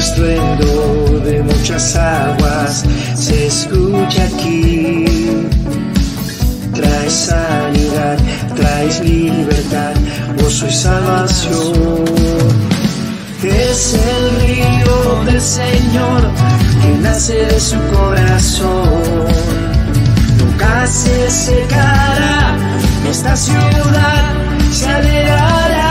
estruendo de muchas aguas se escucha aquí. Traes sanidad, traes libertad, gozo y salvación. Es el río del Señor que nace de su corazón. Nunca se secará, esta ciudad se alegrará.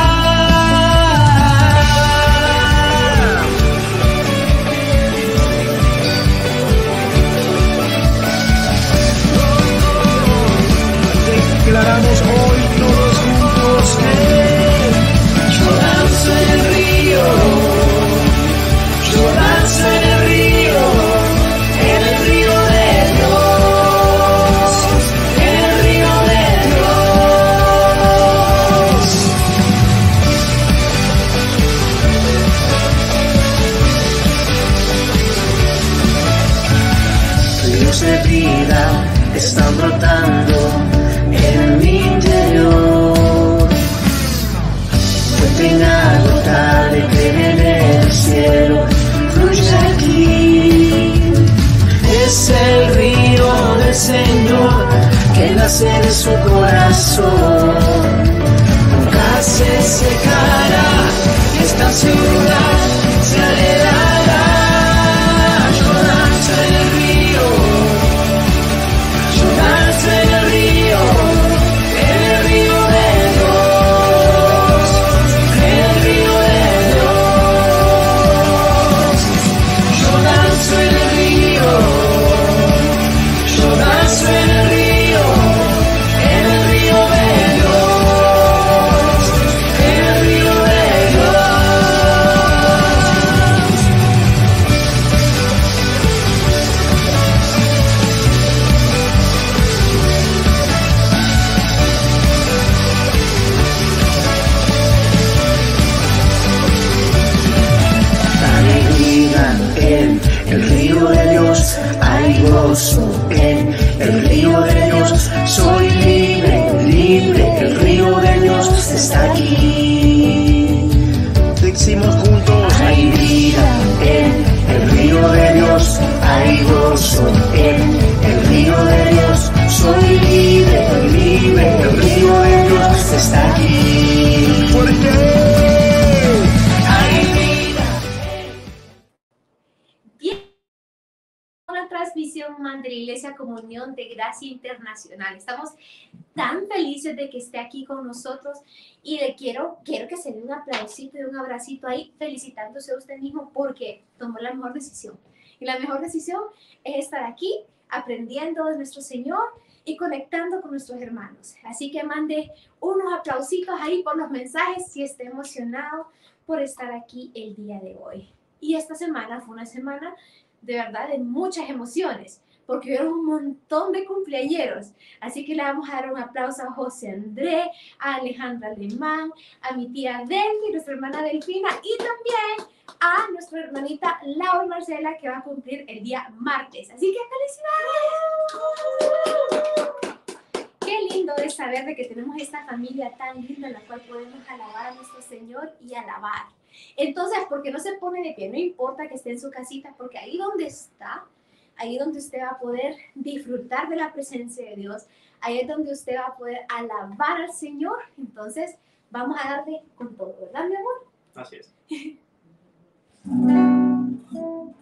Inagotable que viene del cielo, fluye aquí. Es el río del Señor que nace de su corazón. Nunca se secará, esta ciudad Iglesia Comunión de Gracia Internacional. Estamos tan felices de que esté aquí con nosotros y le quiero, quiero que se dé un aplausito y un abracito ahí felicitándose a usted mismo porque tomó la mejor decisión. Y la mejor decisión es estar aquí aprendiendo de nuestro Señor y conectando con nuestros hermanos. Así que mande unos aplausitos ahí por los mensajes si esté emocionado por estar aquí el día de hoy. Y esta semana fue una semana de verdad de muchas emociones, porque hubieron un montón de cumpleañeros. Así que le vamos a dar un aplauso a José André, a Alejandra Alemán, a mi tía Delphi, nuestra hermana Delfina, y también a nuestra hermanita Laura Marcela, que va a cumplir el día martes. Así que felicidades. Qué lindo es saber de que tenemos esta familia tan linda en la cual podemos alabar a nuestro Señor y alabar. Entonces, ¿por qué no se pone de pie? No importa que esté en su casita, porque ahí donde está, ahí donde usted va a poder disfrutar de la presencia de Dios, ahí es donde usted va a poder alabar al Señor. Entonces, vamos a darle con todo, ¿verdad, mi amor? Así es.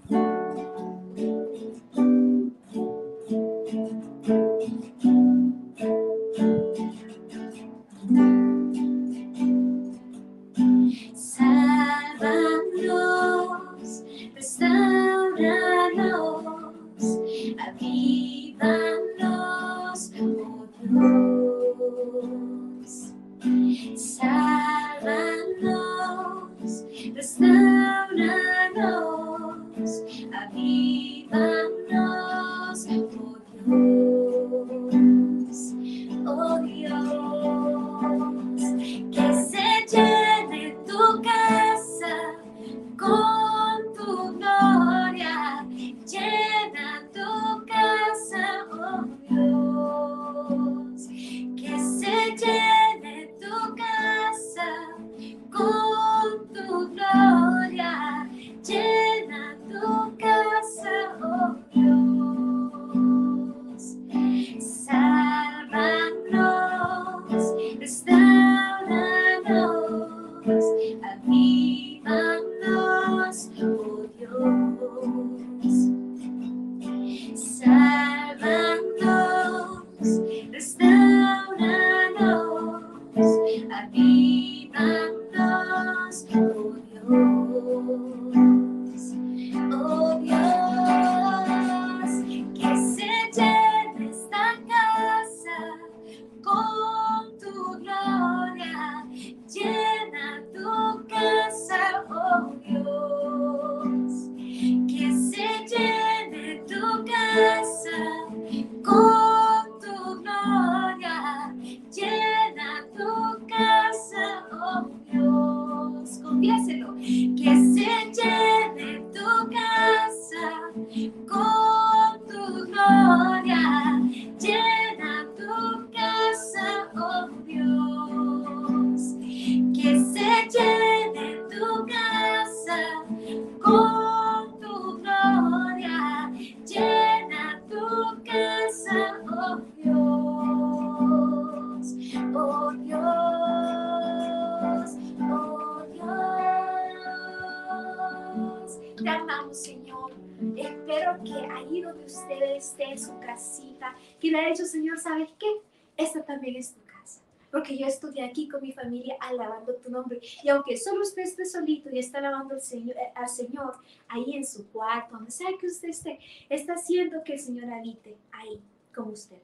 Que ahí donde usted esté en su casita, que le ha dicho, Señor, ¿sabes qué? Esta también es tu casa. Porque yo estuve aquí con mi familia alabando tu nombre. Y aunque solo usted esté solito y está alabando al Señor, eh, al Señor ahí en su cuarto, donde sea que usted esté, está haciendo que el Señor habite ahí con usted.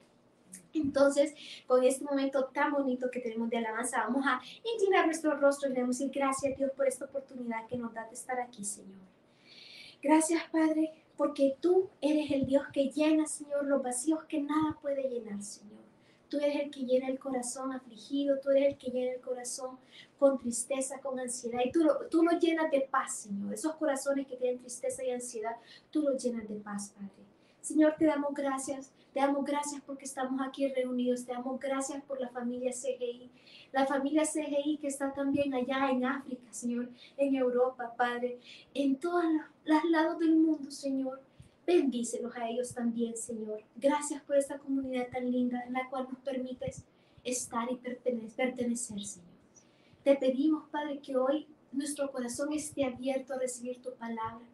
Entonces, con este momento tan bonito que tenemos de alabanza, vamos a inclinar nuestro rostro y le damos decir gracias Dios por esta oportunidad que nos da de estar aquí, Señor. Gracias, Padre, porque tú eres el Dios que llena, Señor, los vacíos que nada puede llenar, Señor. Tú eres el que llena el corazón afligido, tú eres el que llena el corazón con tristeza, con ansiedad. Y tú lo, tú lo llenas de paz, Señor. Esos corazones que tienen tristeza y ansiedad, tú los llenas de paz, Padre. Señor, te damos gracias. Te damos gracias porque estamos aquí reunidos. Te damos gracias por la familia CGI. La familia CGI que está también allá en África, Señor, en Europa, Padre, en todos los lados del mundo, Señor. Bendícelos a ellos también, Señor. Gracias por esta comunidad tan linda en la cual nos permites estar y pertene- pertenecer, Señor. Te pedimos, Padre, que hoy nuestro corazón esté abierto a recibir tu palabra.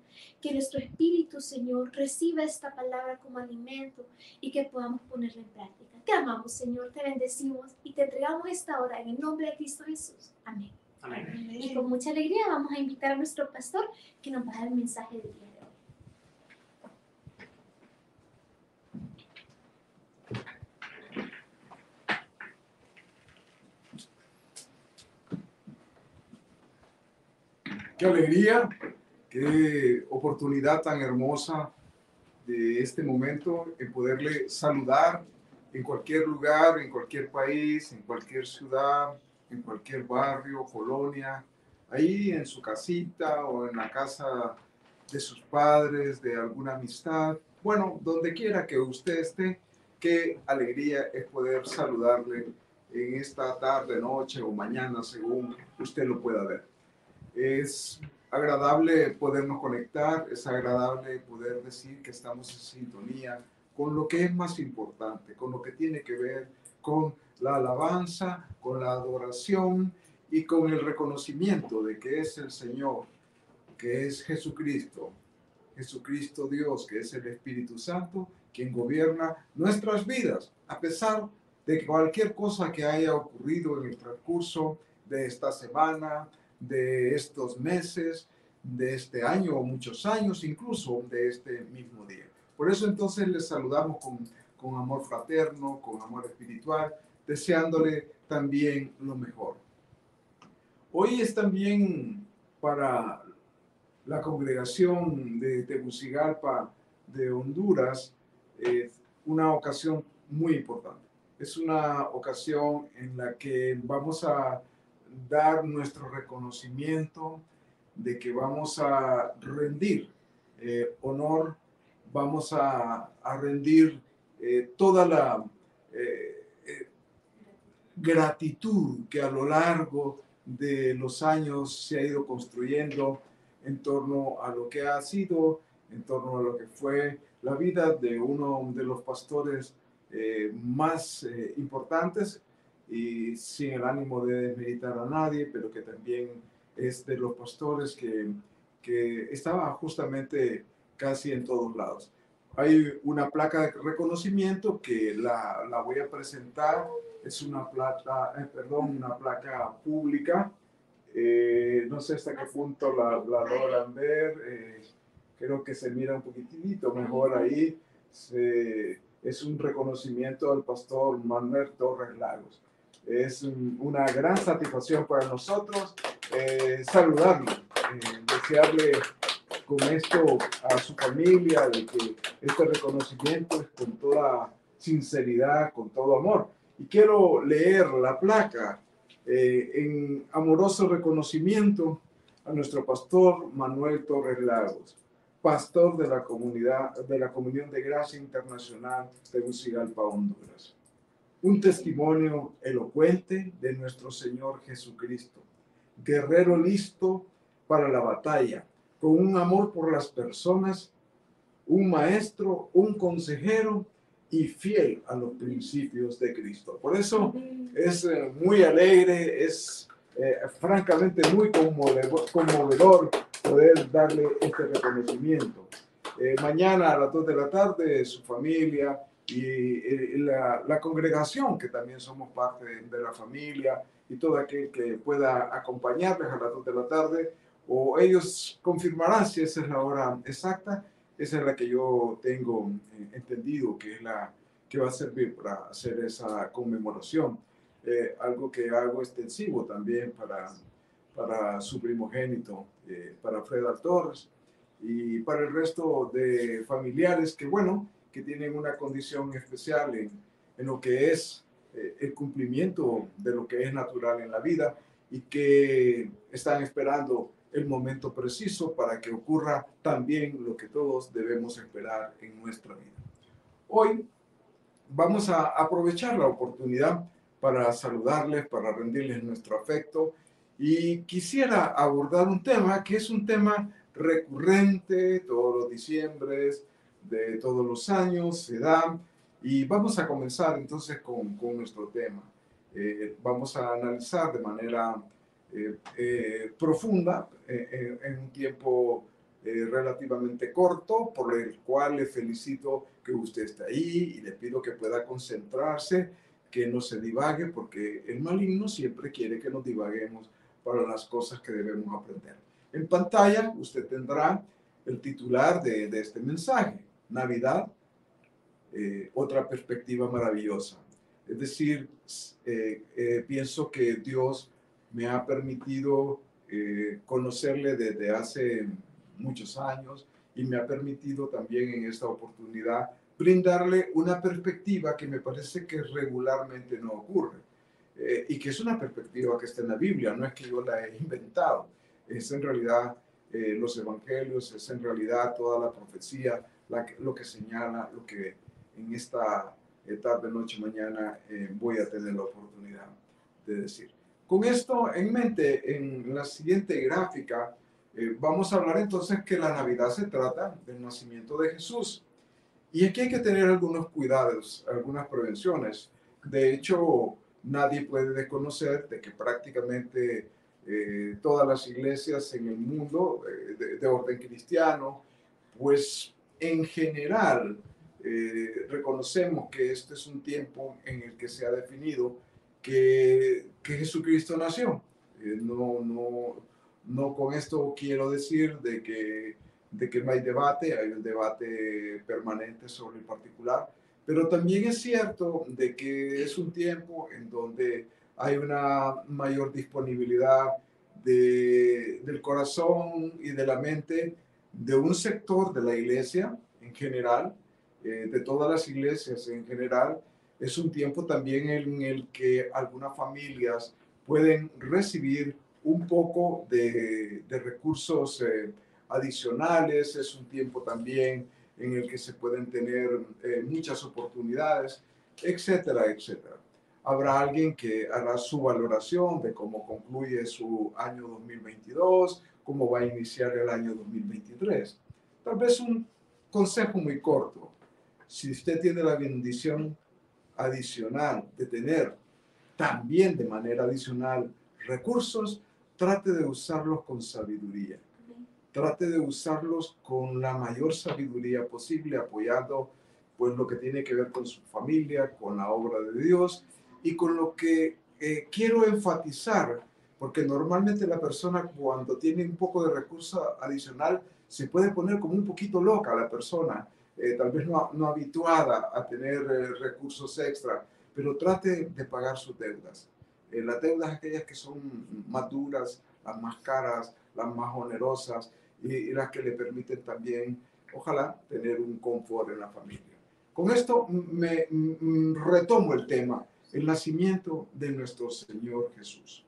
Que nuestro espíritu, Señor, reciba esta palabra como alimento y que podamos ponerla en práctica. Te amamos, Señor, te bendecimos y te entregamos esta hora en el nombre de Cristo Jesús. Amén. Amén. Y con mucha alegría vamos a invitar a nuestro pastor que nos va a dar el mensaje del día Qué alegría, qué oportunidad tan hermosa de este momento en poderle saludar en cualquier lugar, en cualquier país, en cualquier ciudad, en cualquier barrio, colonia, ahí en su casita o en la casa de sus padres, de alguna amistad. Bueno, donde quiera que usted esté, qué alegría es poder saludarle en esta tarde, noche o mañana, según usted lo pueda ver. Es agradable podernos conectar, es agradable poder decir que estamos en sintonía con lo que es más importante, con lo que tiene que ver con la alabanza, con la adoración y con el reconocimiento de que es el Señor, que es Jesucristo, Jesucristo Dios, que es el Espíritu Santo, quien gobierna nuestras vidas, a pesar de cualquier cosa que haya ocurrido en el transcurso de esta semana, de estos meses, de este año o muchos años, incluso de este mismo día. Por eso entonces les saludamos con, con amor fraterno, con amor espiritual, deseándole también lo mejor. Hoy es también para la congregación de Tegucigalpa de Honduras eh, una ocasión muy importante. Es una ocasión en la que vamos a dar nuestro reconocimiento de que vamos a rendir eh, honor, vamos a, a rendir eh, toda la eh, gratitud que a lo largo de los años se ha ido construyendo en torno a lo que ha sido, en torno a lo que fue la vida de uno de los pastores más importantes y sin el ánimo de desmeditar a nadie, pero que también es de los pastores que, que estaba justamente casi en todos lados. Hay una placa de reconocimiento que la, la voy a presentar es una plata, eh, perdón, una placa pública. Eh, no sé hasta qué punto la, la logran ver. eh, creo que se mira un poquitito mejor ahí. Se- es un reconocimiento al pastor Manuel Torres Lagos. Es un- una gran satisfacción para nosotros eh, saludarlo, eh, desearle con esto a su familia de que este reconocimiento es con toda sinceridad, con todo amor. Y quiero leer la placa eh, en amoroso reconocimiento a nuestro pastor Manuel Torres Lagos, pastor de la comunidad de la Comunión de Gracia Internacional de Tegucigalpa, Honduras. Un testimonio elocuente de nuestro Señor Jesucristo, guerrero listo para la batalla, con un amor por las personas, un maestro, un consejero y fiel a los principios de Cristo. Por eso es eh, muy alegre, es eh, francamente muy conmovedor, poder darle este reconocimiento. Eh, mañana a las 2 de la tarde, su familia y eh, la, la congregación, que también somos parte de, de la familia, y todo aquel que pueda acompañarles a las 2 de la tarde, o ellos confirmarán si esa es la hora exacta, esa es la que yo tengo eh, entendido que es la que va a servir para hacer esa conmemoración. Eh, algo que hago extensivo también para, para su primogénito, eh, para Fred Torres y para el resto de familiares que, bueno, que tienen una condición especial en, lo que es eh, el cumplimiento de lo que es natural en la vida y que están esperando el momento preciso para que ocurra también lo que todos debemos esperar en nuestra vida. Hoy vamos a aprovechar la oportunidad para saludarles, para rendirles nuestro afecto y quisiera abordar un tema que es un tema recurrente todos los diciembres de todos los años, se da y vamos a comenzar entonces con, con nuestro tema. Eh, vamos a analizar de manera eh, eh, profunda eh, en un tiempo eh, relativamente corto, por el cual le felicito que usted esté ahí y le pido que pueda concentrarse, que no se divague, porque el maligno siempre quiere que nos divaguemos para las cosas que debemos aprender. En pantalla usted tendrá el titular de, de este mensaje, Navidad, eh, otra perspectiva maravillosa. Es decir, eh, eh, pienso que Dios me ha permitido conocerle desde hace muchos años y me ha permitido también en esta oportunidad brindarle una perspectiva que me parece que regularmente no ocurre y que es una perspectiva que está en la Biblia, no es que yo la he inventado, es en realidad los evangelios, es en realidad toda la profecía, la lo que señala, lo que en esta eh, tarde, noche, mañana eh, voy a tener la oportunidad de decir. Con esto en mente, en la siguiente gráfica, eh, vamos a hablar entonces que la Navidad se trata del nacimiento de Jesús. Y aquí hay que tener algunos cuidados, algunas prevenciones. De hecho, nadie puede desconocer de que prácticamente eh, todas las iglesias en el mundo eh, de, de orden cristiano, pues en general eh, reconocemos que este es un tiempo en el que se ha definido que, que Jesucristo nació. Eh, no, no, no con esto quiero decir de que, de que no hay debate, hay un debate permanente sobre el particular, pero también es cierto de que es un tiempo en donde hay una mayor disponibilidad de, del corazón y de la mente de un sector de la iglesia en general, eh, de todas las iglesias en general. Es un tiempo también en el que algunas familias pueden recibir un poco de, de recursos eh, adicionales, es un tiempo también en el que se pueden tener eh, muchas oportunidades, etcétera, etcétera. Habrá alguien que hará su valoración de cómo concluye su año 2022, cómo va a iniciar el año 2023. Tal vez un consejo muy corto. Si usted tiene la bendición adicional de tener también de manera adicional recursos, trate de usarlos con sabiduría. Trate de usarlos con la mayor sabiduría posible, apoyando pues lo que tiene que ver con su familia, con la obra de Dios y con lo que eh, quiero enfatizar, porque normalmente la persona cuando tiene un poco de recurso adicional se puede poner como un poquito loca la persona, eh, tal vez no, no, habituada a tener eh, recursos extra, pero trate de pagar sus deudas. las deudas aquellas que son más duras, las más caras, las más onerosas y, y las que le permiten también, ojalá, tener un confort en la familia. Con esto me, retomo el tema, el nacimiento de nuestro Señor Jesús.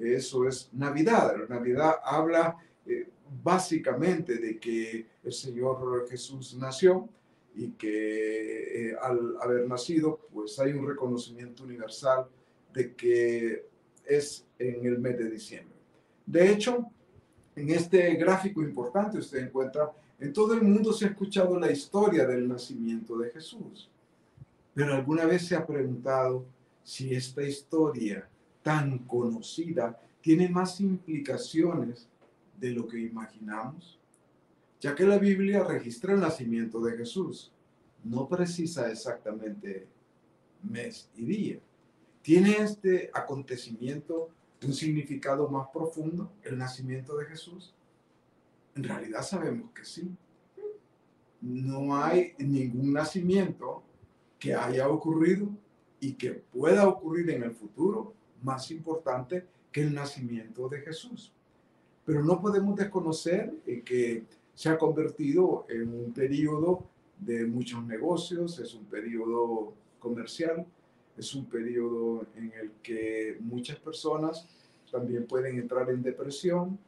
Eso es Navidad. Navidad habla eh, básicamente de que el Señor Jesús nació y que eh, al haber nacido, pues hay un reconocimiento universal de que es en el mes de diciembre. De hecho, en este gráfico importante usted encuentra en todo el mundo se ha escuchado la historia del nacimiento de Jesús, pero alguna vez se ha preguntado si esta historia tan conocida tiene más implicaciones de lo que imaginamos, ya que la Biblia registra el nacimiento de Jesús, no precisa exactamente mes y día. ¿Tiene este acontecimiento un significado más profundo, el nacimiento de Jesús? En realidad sabemos que sí. No hay ningún nacimiento que haya ocurrido y que pueda ocurrir en el futuro más importante que el nacimiento de Jesús. Pero no podemos desconocer que se ha convertido en un periodo de muchos negocios, es un periodo comercial, es un periodo en el que muchas personas también pueden entrar en depresión,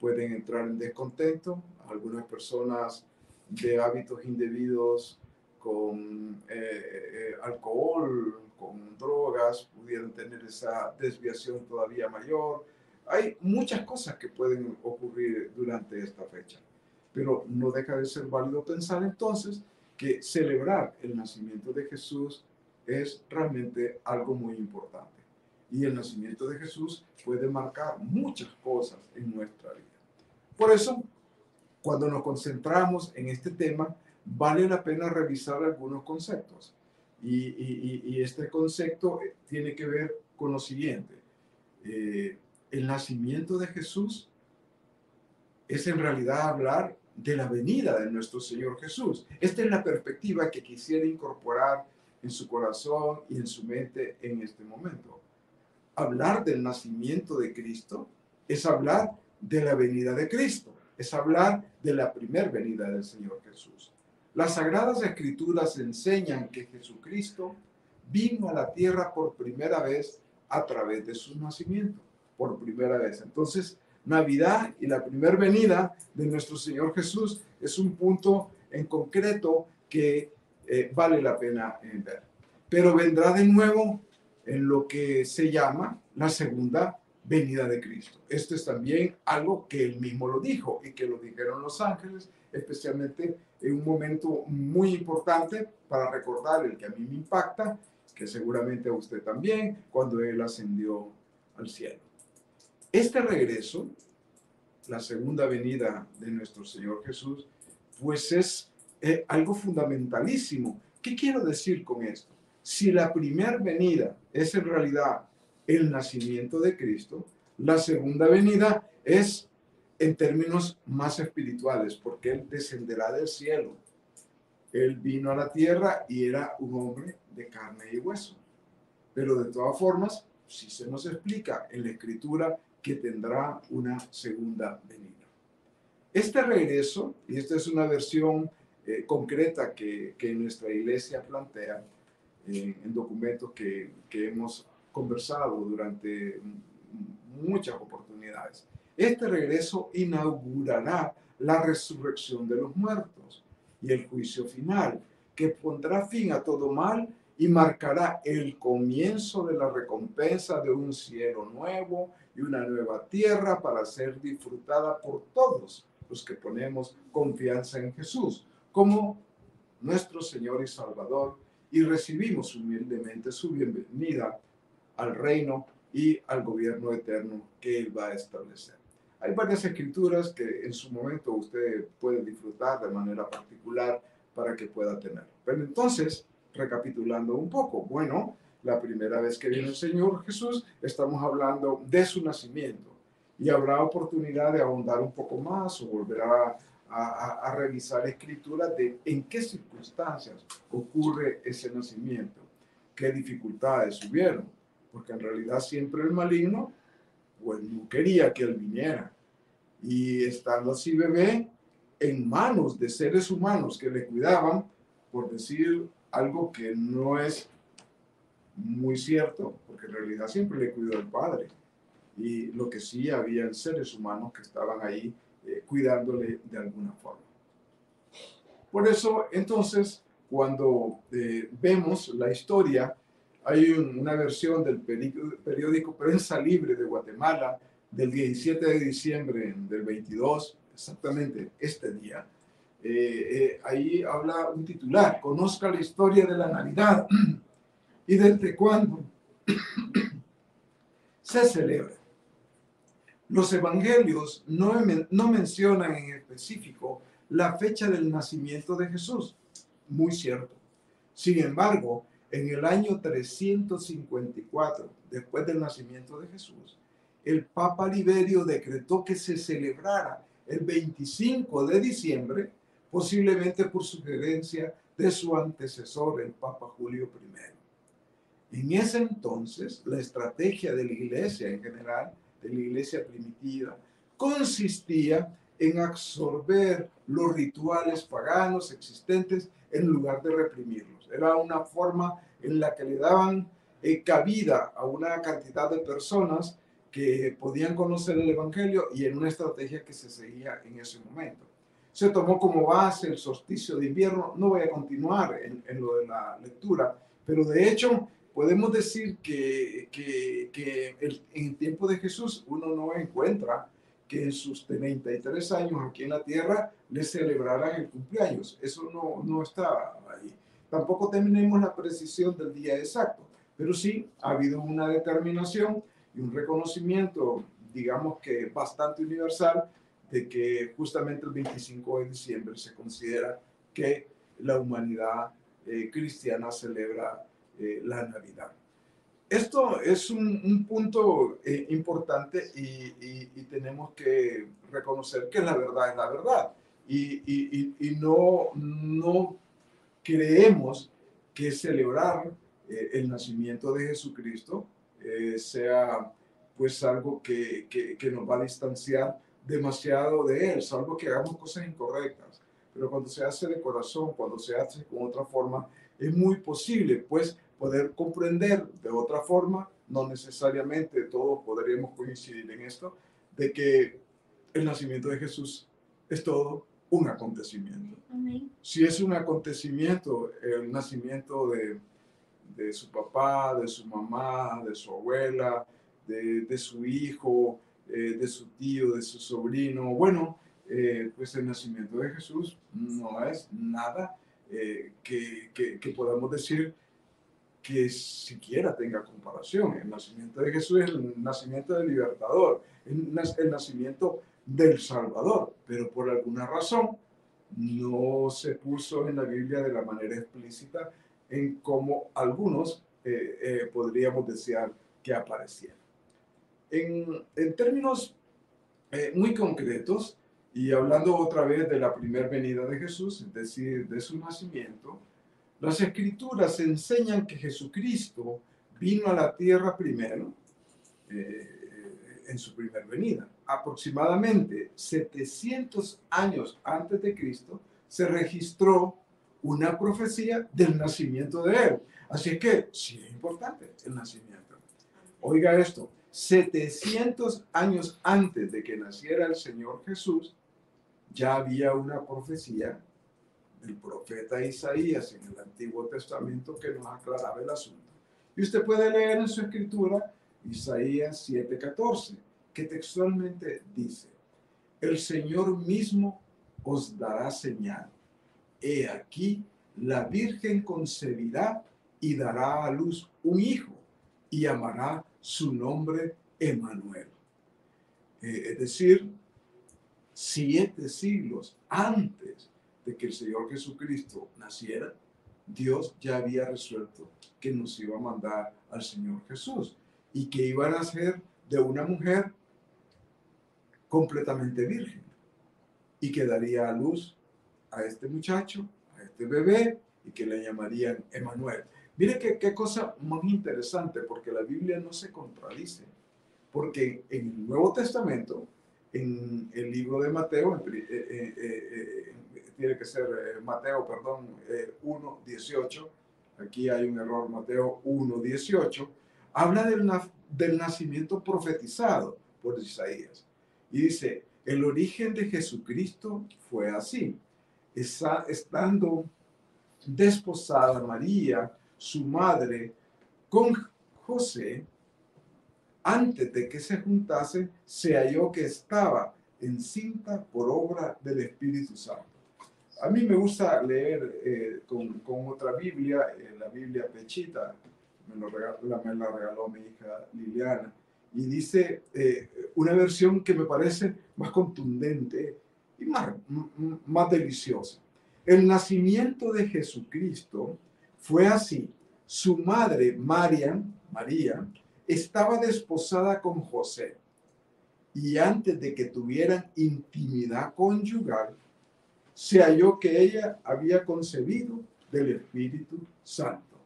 pueden entrar en descontento, algunas personas de hábitos indebidos con eh, eh, alcohol, con drogas, pudieran tener esa desviación todavía mayor. Hay muchas cosas que pueden ocurrir durante esta fecha, pero no deja de ser válido pensar entonces que celebrar el nacimiento de Jesús es realmente algo muy importante. Y el nacimiento de Jesús puede marcar muchas cosas en nuestra vida. Por eso, cuando nos concentramos en este tema, vale la pena revisar algunos conceptos. Y, este concepto tiene que ver con lo siguiente. Eh, el nacimiento de Jesús es en realidad hablar de la venida de nuestro Señor Jesús. Esta es la perspectiva que quisiera incorporar en su corazón y en su mente en este momento. Hablar del nacimiento de Cristo es hablar de la venida de Cristo, es hablar de la primer venida del Señor Jesús. Las sagradas escrituras enseñan que Jesucristo vino a la tierra por primera vez a través de su nacimiento, por primera vez. Entonces, Navidad y la primera venida de nuestro Señor Jesús es un punto en concreto que eh, vale la pena ver. Pero vendrá de nuevo en lo que se llama la segunda venida de Cristo. Esto es también algo que él mismo lo dijo y que lo dijeron los ángeles, especialmente en un momento muy importante para recordar el que a mí me impacta, que seguramente a usted también, cuando él ascendió al cielo. Este regreso, la segunda venida de nuestro Señor Jesús, pues es eh, algo fundamentalísimo. ¿Qué quiero decir con esto? Si la primera venida es en realidad el nacimiento de Cristo, la segunda venida es en términos más espirituales, porque Él descenderá del cielo. Él vino a la tierra y era un hombre de carne y hueso. Pero de todas formas, si se nos explica en la escritura que tendrá una segunda venida. Este regreso, y esta es una versión eh, concreta que, que, nuestra iglesia plantea eh, en documentos que, que hemos conversado durante muchas oportunidades. Este regreso inaugurará la resurrección de los muertos y el juicio final, que pondrá fin a todo mal y marcará el comienzo de la recompensa de un cielo nuevo y una nueva tierra para ser disfrutada por todos los que ponemos confianza en Jesús, como nuestro Señor y Salvador, y recibimos humildemente su bienvenida al reino y al gobierno eterno que Él va a establecer. Hay varias escrituras que en su momento usted puede disfrutar de manera particular para que pueda tener. Pero entonces, recapitulando un poco, bueno, la primera vez que viene el Señor Jesús, estamos hablando de su nacimiento. Y habrá oportunidad de ahondar un poco más o volver a, a, revisar escrituras de en qué circunstancias ocurre ese nacimiento, qué dificultades hubieron, porque en realidad siempre el maligno, pues no quería que él viniera. Y estando así bebé, en manos de seres humanos que le cuidaban, por decir algo que no es muy cierto, porque en realidad siempre le cuidó el Padre. Y lo que sí, había seres humanos que estaban ahí eh, cuidándole de alguna forma. Por eso, entonces, cuando eh, vemos la historia, hay una versión del periódico Prensa Libre de Guatemala del 17 de diciembre del 22, exactamente este día. Eh, ahí habla un titular, conozca la historia de la Navidad y desde cuándo se celebra. Los evangelios no, no mencionan en específico la fecha del nacimiento de Jesús. Muy cierto. Sin embargo, en el año 354, después del nacimiento de Jesús, el Papa Liberio decretó que se celebrara el 25 de diciembre, posiblemente por sugerencia de su antecesor, el Papa Julio I. En ese entonces, la estrategia de la iglesia en general, de la iglesia primitiva, consistía en absorber los rituales paganos existentes en lugar de reprimirlos. Era una forma en la que le daban eh, cabida a una cantidad de personas que podían conocer el Evangelio y en una estrategia que se seguía en ese momento. Se tomó como base el solsticio de invierno. No voy a continuar en, lo de la lectura, pero de hecho podemos decir que, que, en el tiempo de Jesús uno no encuentra que en sus 33 años aquí en la tierra le celebraran el cumpleaños. Eso no, no está ahí. Tampoco tenemos la precisión del día exacto, pero sí ha habido una determinación y un reconocimiento, digamos que bastante universal, de que justamente el 25 de diciembre se considera que la humanidad eh, cristiana celebra eh, la Navidad. Esto es un, punto eh, importante y, tenemos que reconocer que la verdad es la verdad. Y, no, no creemos que celebrar eh, el nacimiento de Jesucristo sea pues algo que, que, que, nos va a distanciar demasiado de Él, salvo que hagamos cosas incorrectas. Pero cuando se hace de corazón, cuando se hace con otra forma, es muy posible, pues, poder comprender de otra forma, no necesariamente todos podríamos coincidir en esto, de que el nacimiento de Jesús es todo un acontecimiento. Si es un acontecimiento, el nacimiento de, de, su papá, de su mamá, de su abuela, de, de su hijo, eh, de su tío, de su sobrino, bueno, eh, pues el nacimiento de Jesús no es nada eh, que, que, podamos decir que siquiera tenga comparación. El nacimiento de Jesús es el nacimiento del libertador, el, el nacimiento del Salvador, pero por alguna razón no se puso en la Biblia de la manera explícita en como algunos eh, eh, podríamos desear que apareciera. En, en términos muy concretos, y hablando otra vez de la primera venida de Jesús, es decir, de su nacimiento, las escrituras enseñan que Jesucristo vino a la tierra primero, eh, en su primera venida. Aproximadamente 700 años antes de Cristo se registró una profecía del nacimiento de él. Así que sí es importante el nacimiento. Oiga esto, 700 años antes de que naciera el Señor Jesús, ya había una profecía del profeta Isaías en el Antiguo Testamento que nos aclaraba el asunto. Y usted puede leer en su escritura Isaías 7:14, que textualmente dice, el Señor mismo os dará señal. He aquí, la Virgen concebirá y dará a luz un hijo y llamará su nombre Emanuel. Eh, es decir, siete siglos antes de que el Señor Jesucristo naciera, Dios ya había resuelto que nos iba a mandar al Señor Jesús y que iba a nacer de una mujer completamente virgen y que daría a luz a este muchacho, a este bebé y que le llamarían Emanuel. Mire qué, qué cosa más interesante, porque la Biblia no se contradice, porque en el Nuevo Testamento, en el libro de Mateo, eh, eh, eh, tiene que ser Mateo, perdón, 1, 18, aquí hay un error, Mateo 1, 18, habla del, del nacimiento profetizado por Isaías. Y dice, el origen de Jesucristo fue así. Está, estando desposada María, su madre, con José, antes de que se juntase, se halló que estaba encinta por obra del Espíritu Santo. A mí me gusta leer eh, con, otra Biblia, eh, la Biblia Pechita, me, lo regaló, la, regaló mi hija Liliana, y dice eh, una versión que me parece más contundente y más, más deliciosa. El nacimiento de Jesucristo fue así. Su madre, María, María, estaba desposada con José y antes de que tuvieran intimidad conyugal, se halló que ella había concebido del Espíritu Santo.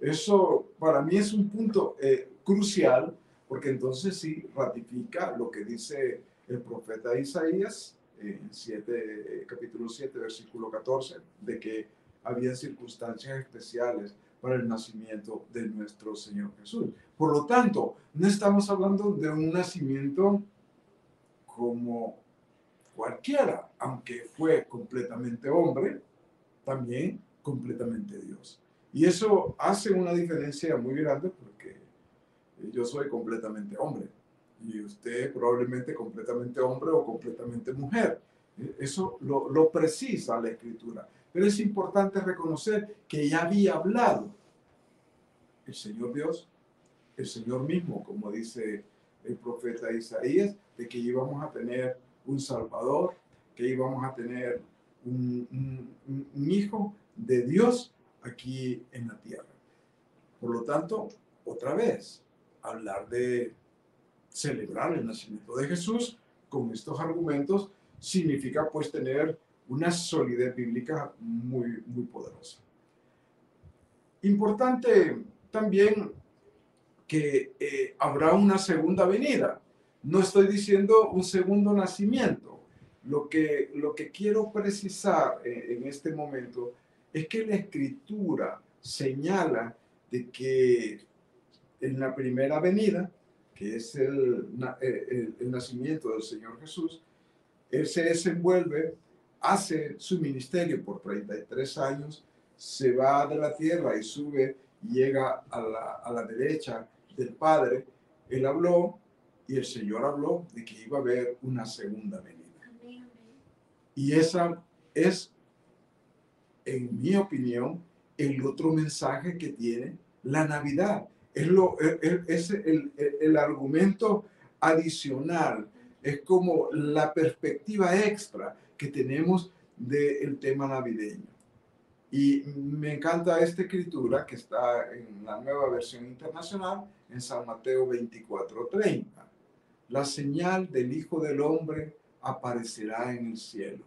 Eso para mí es un punto eh, crucial porque entonces sí ratifica lo que dice el profeta Isaías en 7, capítulo 7, versículo 14, de que había circunstancias especiales para el nacimiento de nuestro Señor Jesús. Por lo tanto, no estamos hablando de un nacimiento como cualquiera, aunque fue completamente hombre, también completamente Dios. Y eso hace una diferencia muy grande porque yo soy completamente hombre y usted probablemente completamente hombre o completamente mujer. Eso lo, lo precisa la escritura. Pero es importante reconocer que ya había hablado el Señor Dios, el Señor mismo, como dice el profeta Isaías, de que íbamos a tener un Salvador, que íbamos a tener un, hijo de Dios aquí en la tierra. Por lo tanto, otra vez, hablar de celebrar el nacimiento de Jesús con estos argumentos significa pues tener una solidez bíblica muy, muy poderosa. Importante también que eh, habrá una segunda venida. No estoy diciendo un segundo nacimiento. Lo que, lo que quiero precisar en, en este momento es que la escritura señala de que en la primera venida, que es el, el, el, nacimiento del Señor Jesús, Él se desenvuelve, hace su ministerio por 33 años, se va de la tierra y sube, llega a la, a la derecha del Padre. Él habló y el Señor habló de que iba a haber una segunda venida. Y esa es, en mi opinión, el otro mensaje que tiene la Navidad es, lo, es el, el, argumento adicional, es como la perspectiva extra que tenemos del tema navideño. Y me encanta esta escritura que está en la nueva versión internacional, en San Mateo 24:30. La señal del Hijo del Hombre aparecerá en el cielo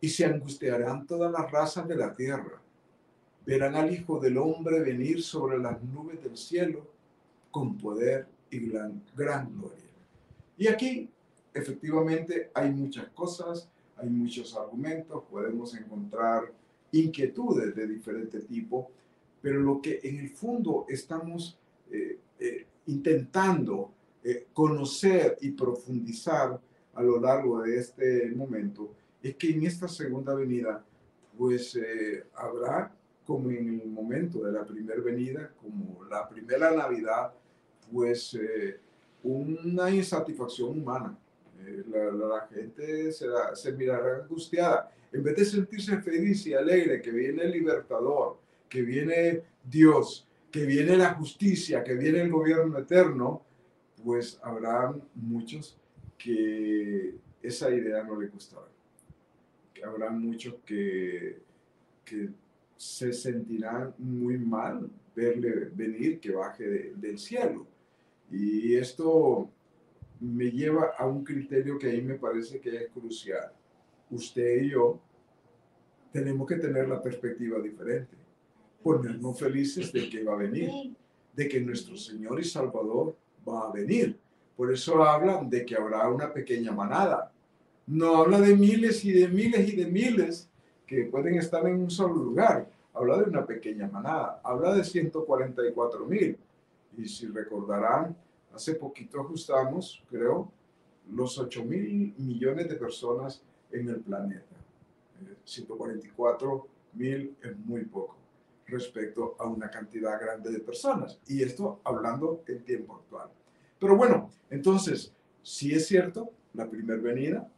y se angustiarán todas las razas de la tierra verán al Hijo del Hombre venir sobre las nubes del cielo con poder y gran, gran gloria. Y aquí, efectivamente, hay muchas cosas, hay muchos argumentos, podemos encontrar inquietudes de diferente tipo, pero lo que en el fondo estamos eh, eh, intentando eh, conocer y profundizar a lo largo de este momento es que en esta segunda venida, pues eh, habrá como en el momento de la primera venida, como la primera Navidad, pues eh, una insatisfacción humana. Eh, la, gente se, se mirará angustiada. En vez de sentirse feliz y alegre que viene el libertador, que viene Dios, que viene la justicia, que viene el gobierno eterno, pues habrá muchos que esa idea no le gustará. Habrá muchos que, que se sentirán muy mal verle venir que baje de- del cielo. Y esto me lleva a un criterio que a mí me parece que es crucial. Usted y yo tenemos que tener la perspectiva diferente, ponernos felices de que va a venir, de que nuestro Señor y Salvador a venir. Por eso hablan de que habrá una pequeña manada. No habla de miles y de miles y de miles que pueden estar en un solo lugar. Habla de una pequeña manada. Habla de 144 mil. Y si recordarán, hace poquito ajustamos, creo, los 8 mil millones de personas en el planeta. Eh, 144 mil es muy poco respecto a una cantidad grande de personas. Y esto hablando en tiempo actual. Pero bueno, entonces, si es cierto, la primera venida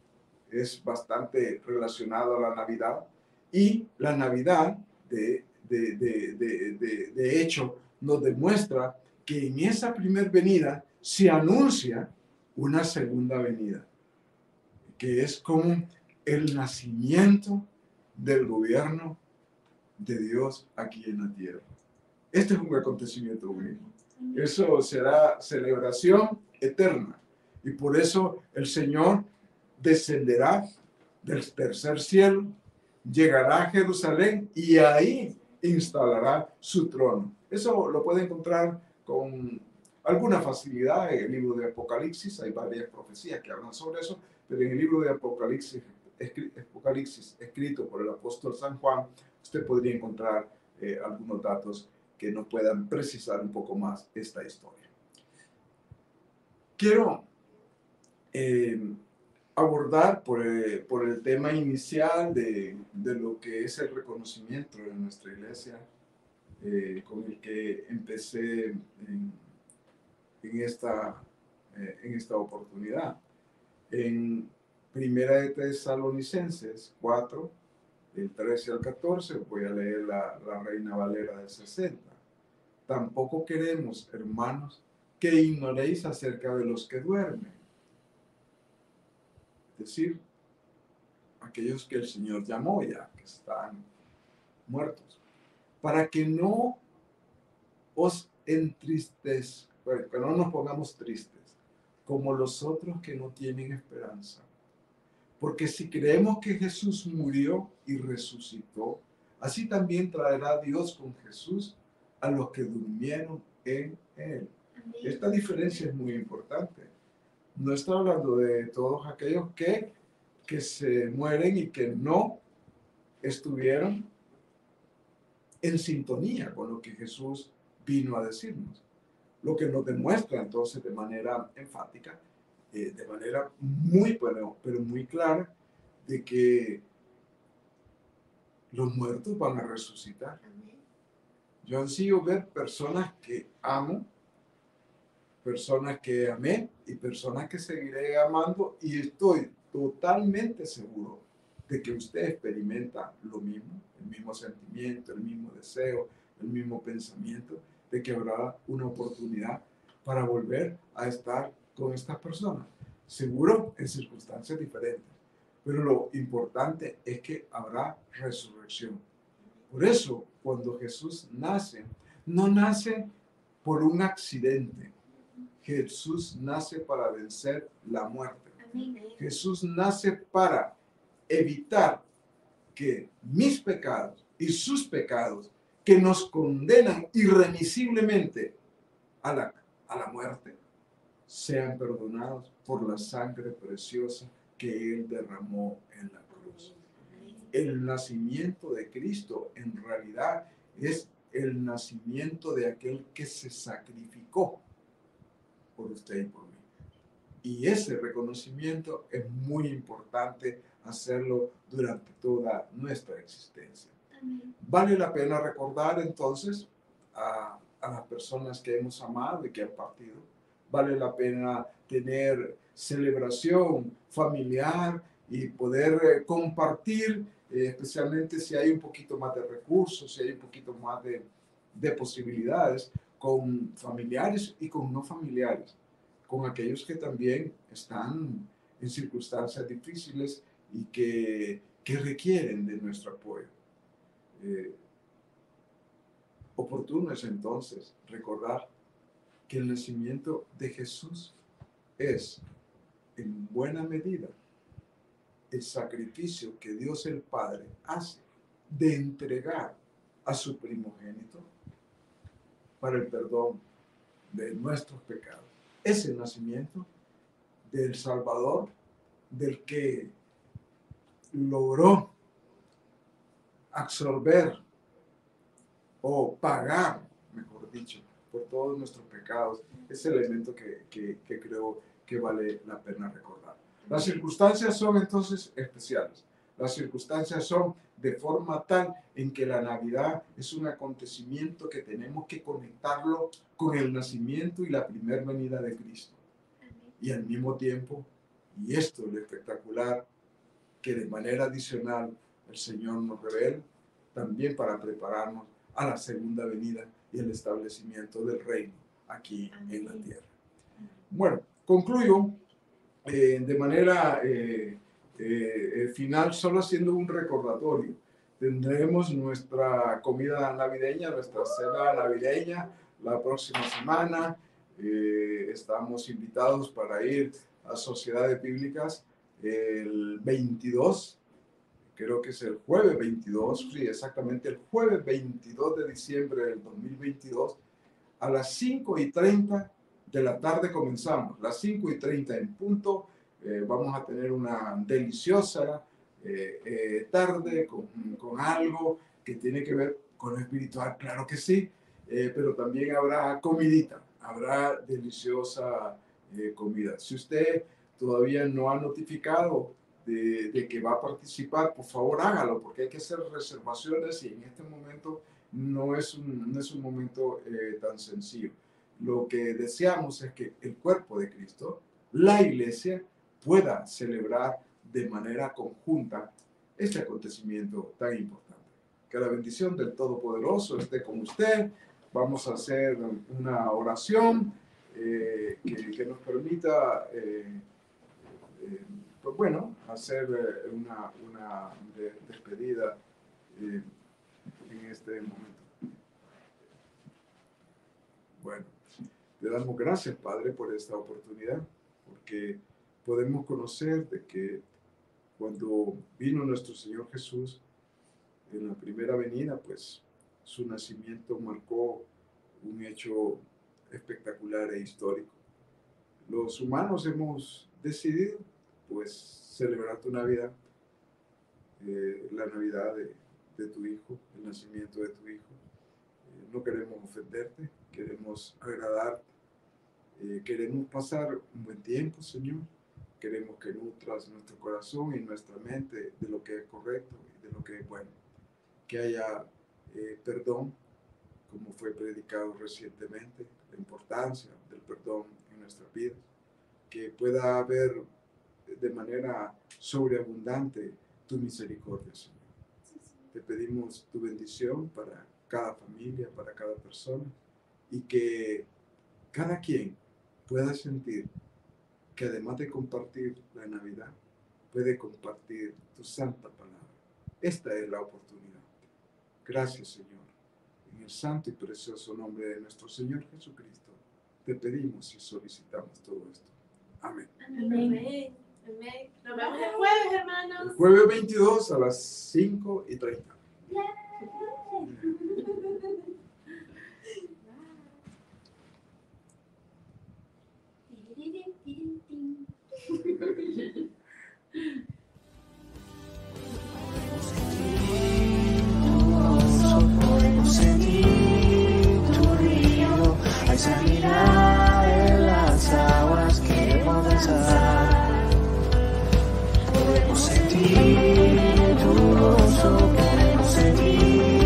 es bastante relacionado a la Navidad y la Navidad, de, de, de, de hecho, nos demuestra que en esa primera venida se anuncia una segunda venida, que es como el nacimiento del gobierno de Dios aquí en la tierra. Este es un acontecimiento único. Eso será celebración eterna. Y por eso el Señor descenderá del tercer cielo, llegará a Jerusalén y ahí instalará su trono. Eso lo puede encontrar con alguna facilidad en el libro de Apocalipsis. Hay varias profecías que hablan sobre eso, pero en el libro de Apocalipsis, Apocalipsis escrito por el apóstol San Juan, usted podría encontrar eh, algunos datos que nos puedan precisar un poco más esta historia. Quiero eh, abordar por, eh, por el tema inicial de, de lo que es el reconocimiento de nuestra iglesia, eh, con el que empecé en, en esta, eh, en esta oportunidad. En Primera de Tesalonicenses 4, del 13 al 14, voy a leer la, la Reina Valera del 60. Tampoco queremos, hermanos, que ignoréis acerca de los que duermen. Es decir, aquellos que el Señor llamó ya, que están muertos, para que no os entristez, bueno, que no nos pongamos tristes, como los otros que no tienen esperanza. Porque si creemos que Jesús murió y resucitó, así también traerá Dios con Jesús a los que durmieron en él. Esta diferencia es muy importante. No está hablando de todos aquellos que, que se mueren y que no estuvieron en sintonía con lo que Jesús vino a decirnos. Lo que nos demuestra entonces de manera enfática, eh, de manera muy, pero, pero muy clara, de que los muertos van a resucitar. Yo ansío ver personas que amo, personas que amé y personas que seguiré amando y estoy totalmente seguro de que usted experimenta lo mismo, el mismo sentimiento, el mismo deseo, el mismo pensamiento, de que habrá una oportunidad para volver a estar con estas personas. Seguro en circunstancias diferentes, pero lo importante es que habrá resurrección. Por eso, cuando Jesús nace, no nace por un accidente. Jesús nace para vencer la muerte. Jesús nace para evitar que mis pecados y sus pecados que nos condenan irremisiblemente a la, a la muerte sean perdonados por la sangre preciosa que Él derramó en la cruz el nacimiento de Cristo en realidad es el nacimiento de aquel que se sacrificó por usted y por mí. Y ese reconocimiento es muy importante hacerlo durante toda nuestra existencia. Vale la pena recordar entonces a, a las personas que hemos amado y que han partido. Vale la pena tener celebración familiar y poder eh, compartir, eh, especialmente si hay un poquito más de recursos, si hay un poquito más de, de posibilidades, con familiares y con no familiares, con aquellos que también están en circunstancias difíciles y que, que requieren de nuestro apoyo. Eh, Oportuno es entonces recordar que el nacimiento de Jesús es en buena medida el sacrificio que Dios el Padre hace de entregar a su primogénito para el perdón de nuestros pecados. Es el nacimiento del Salvador, del que logró absorber o pagar, mejor dicho, por todos nuestros pecados. Es el elemento que, que, que creo que vale la pena recordar. Las circunstancias son entonces especiales. Las circunstancias son de forma tal en que la Navidad es un acontecimiento que tenemos que conectarlo con el nacimiento y la primera venida de Cristo. Y al mismo tiempo, y esto es lo espectacular, que de manera adicional el Señor nos revela también para prepararnos a la segunda venida y el establecimiento del reino aquí en la tierra. Bueno, concluyo eh, de manera eh, eh, final solo haciendo un recordatorio. Tendremos nuestra comida navideña, nuestra cena navideña la próxima semana. estamos invitados para ir a Sociedades Bíblicas el 22 creo que es el jueves 22, sí, exactamente el jueves 22 de diciembre del 2022, a las 5 y 30 de la tarde comenzamos, las 5 y 30 en punto, eh, vamos a tener una deliciosa eh, eh, tarde con, con, algo que tiene que ver con lo espiritual, claro que sí, pero también habrá comidita, habrá deliciosa comida. Si usted todavía no ha notificado de, que va a participar, por favor hágalo, porque hay que hacer reservaciones y en este momento no es un, no es un momento eh, tan sencillo. Lo que deseamos es que el cuerpo de Cristo, la iglesia, pueda celebrar de manera conjunta este acontecimiento tan importante. Que la bendición del Todopoderoso esté con usted. Vamos a hacer una oración eh, que, que, nos permita eh, pues bueno, hacer eh, una, una despedida eh, en este momento. Bueno, le damos gracias, Padre, por esta oportunidad, porque podemos conocer de que cuando vino nuestro Señor Jesús en la primera venida, pues su nacimiento marcó un hecho espectacular e histórico. Los humanos hemos decidido pues celebrar tu Navidad, eh, la Navidad de, tu hijo, el nacimiento de tu hijo. Eh, no queremos ofenderte, queremos agradar, eh, queremos pasar un buen tiempo, Señor. Queremos que nutras nuestro corazón y nuestra mente de lo que es correcto y de lo que es bueno. Que haya perdón, como fue predicado recientemente, la importancia del perdón en nuestra vida. Que pueda haber de manera sobreabundante tu misericordia, Señor. Te pedimos tu bendición para cada familia, para cada persona, y que cada quien pueda sentir que además de compartir la Navidad, puede compartir tu santa palabra. Esta es la oportunidad. Gracias, Señor. En el santo y precioso nombre de nuestro Señor Jesucristo, te pedimos y solicitamos todo esto. Amén. Amén. Nos vemos el jueves, hermanos. El jueves 22 a las 5 y 30. Podemos sentir tu río, hay sanidad en las aguas que. Podemos sentir tu gozo, podemos sentir